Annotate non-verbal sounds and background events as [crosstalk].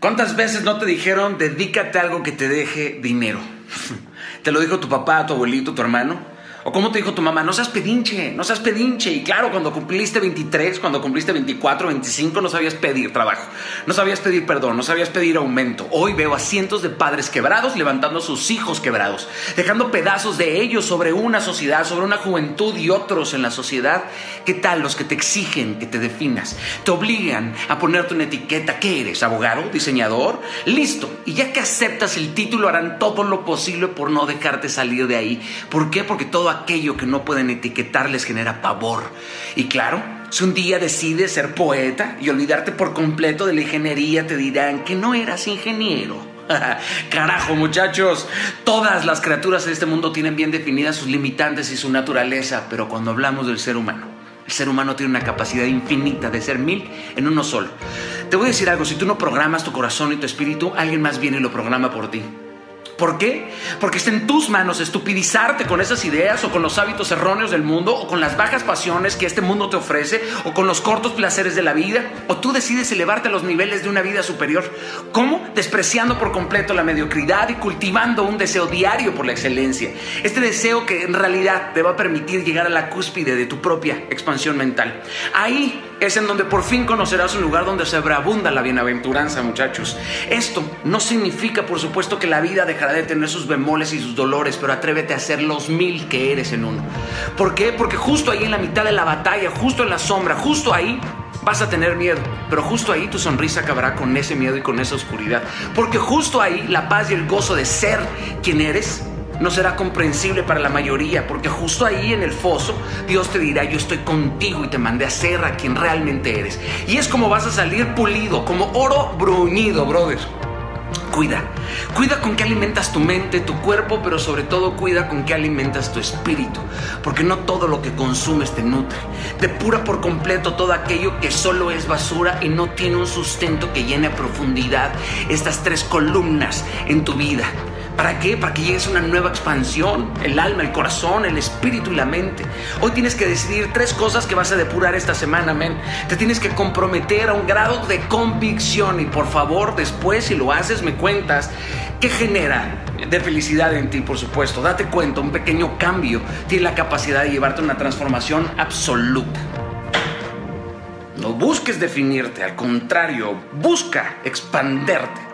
¿Cuántas veces no te dijeron dedícate a algo que te deje dinero? [laughs] ¿Te lo dijo tu papá, tu abuelito, tu hermano? O como te dijo tu mamá, no seas pedinche, no seas pedinche. Y claro, cuando cumpliste 23, cuando cumpliste 24, 25, no sabías pedir trabajo, no sabías pedir perdón, no sabías pedir aumento. Hoy veo a cientos de padres quebrados levantando a sus hijos quebrados, dejando pedazos de ellos sobre una sociedad, sobre una juventud y otros en la sociedad. ¿Qué tal los que te exigen que te definas? Te obligan a ponerte una etiqueta. ¿Qué eres? ¿Abogado? ¿Diseñador? Listo. Y ya que aceptas el título, harán todo lo posible por no dejarte salir de ahí. ¿Por qué? Porque todo aquello que no pueden etiquetar les genera pavor. Y claro, si un día decides ser poeta y olvidarte por completo de la ingeniería, te dirán que no eras ingeniero. [laughs] Carajo, muchachos, todas las criaturas de este mundo tienen bien definidas sus limitantes y su naturaleza, pero cuando hablamos del ser humano, el ser humano tiene una capacidad infinita de ser mil en uno solo. Te voy a decir algo, si tú no programas tu corazón y tu espíritu, alguien más viene y lo programa por ti. ¿Por qué? Porque está en tus manos estupidizarte con esas ideas o con los hábitos erróneos del mundo o con las bajas pasiones que este mundo te ofrece o con los cortos placeres de la vida o tú decides elevarte a los niveles de una vida superior. ¿Cómo? Despreciando por completo la mediocridad y cultivando un deseo diario por la excelencia. Este deseo que en realidad te va a permitir llegar a la cúspide de tu propia expansión mental. Ahí es en donde por fin conocerás un lugar donde se abunda la bienaventuranza, muchachos. Esto no significa, por supuesto, que la vida dejará de tener sus bemoles y sus dolores, pero atrévete a ser los mil que eres en uno. ¿Por qué? Porque justo ahí en la mitad de la batalla, justo en la sombra, justo ahí vas a tener miedo, pero justo ahí tu sonrisa acabará con ese miedo y con esa oscuridad. Porque justo ahí la paz y el gozo de ser quien eres no será comprensible para la mayoría, porque justo ahí en el foso Dios te dirá, yo estoy contigo y te mandé a ser a quien realmente eres. Y es como vas a salir pulido, como oro bruñido, brother. Cuida, cuida con qué alimentas tu mente, tu cuerpo, pero sobre todo cuida con qué alimentas tu espíritu, porque no todo lo que consumes te nutre. Depura por completo todo aquello que solo es basura y no tiene un sustento que llene a profundidad estas tres columnas en tu vida. ¿Para qué? Para que llegues a una nueva expansión, el alma, el corazón, el espíritu y la mente. Hoy tienes que decidir tres cosas que vas a depurar esta semana, amén. Te tienes que comprometer a un grado de convicción y por favor después si lo haces me cuentas qué genera de felicidad en ti, por supuesto. Date cuenta, un pequeño cambio tiene la capacidad de llevarte a una transformación absoluta. No busques definirte, al contrario, busca expanderte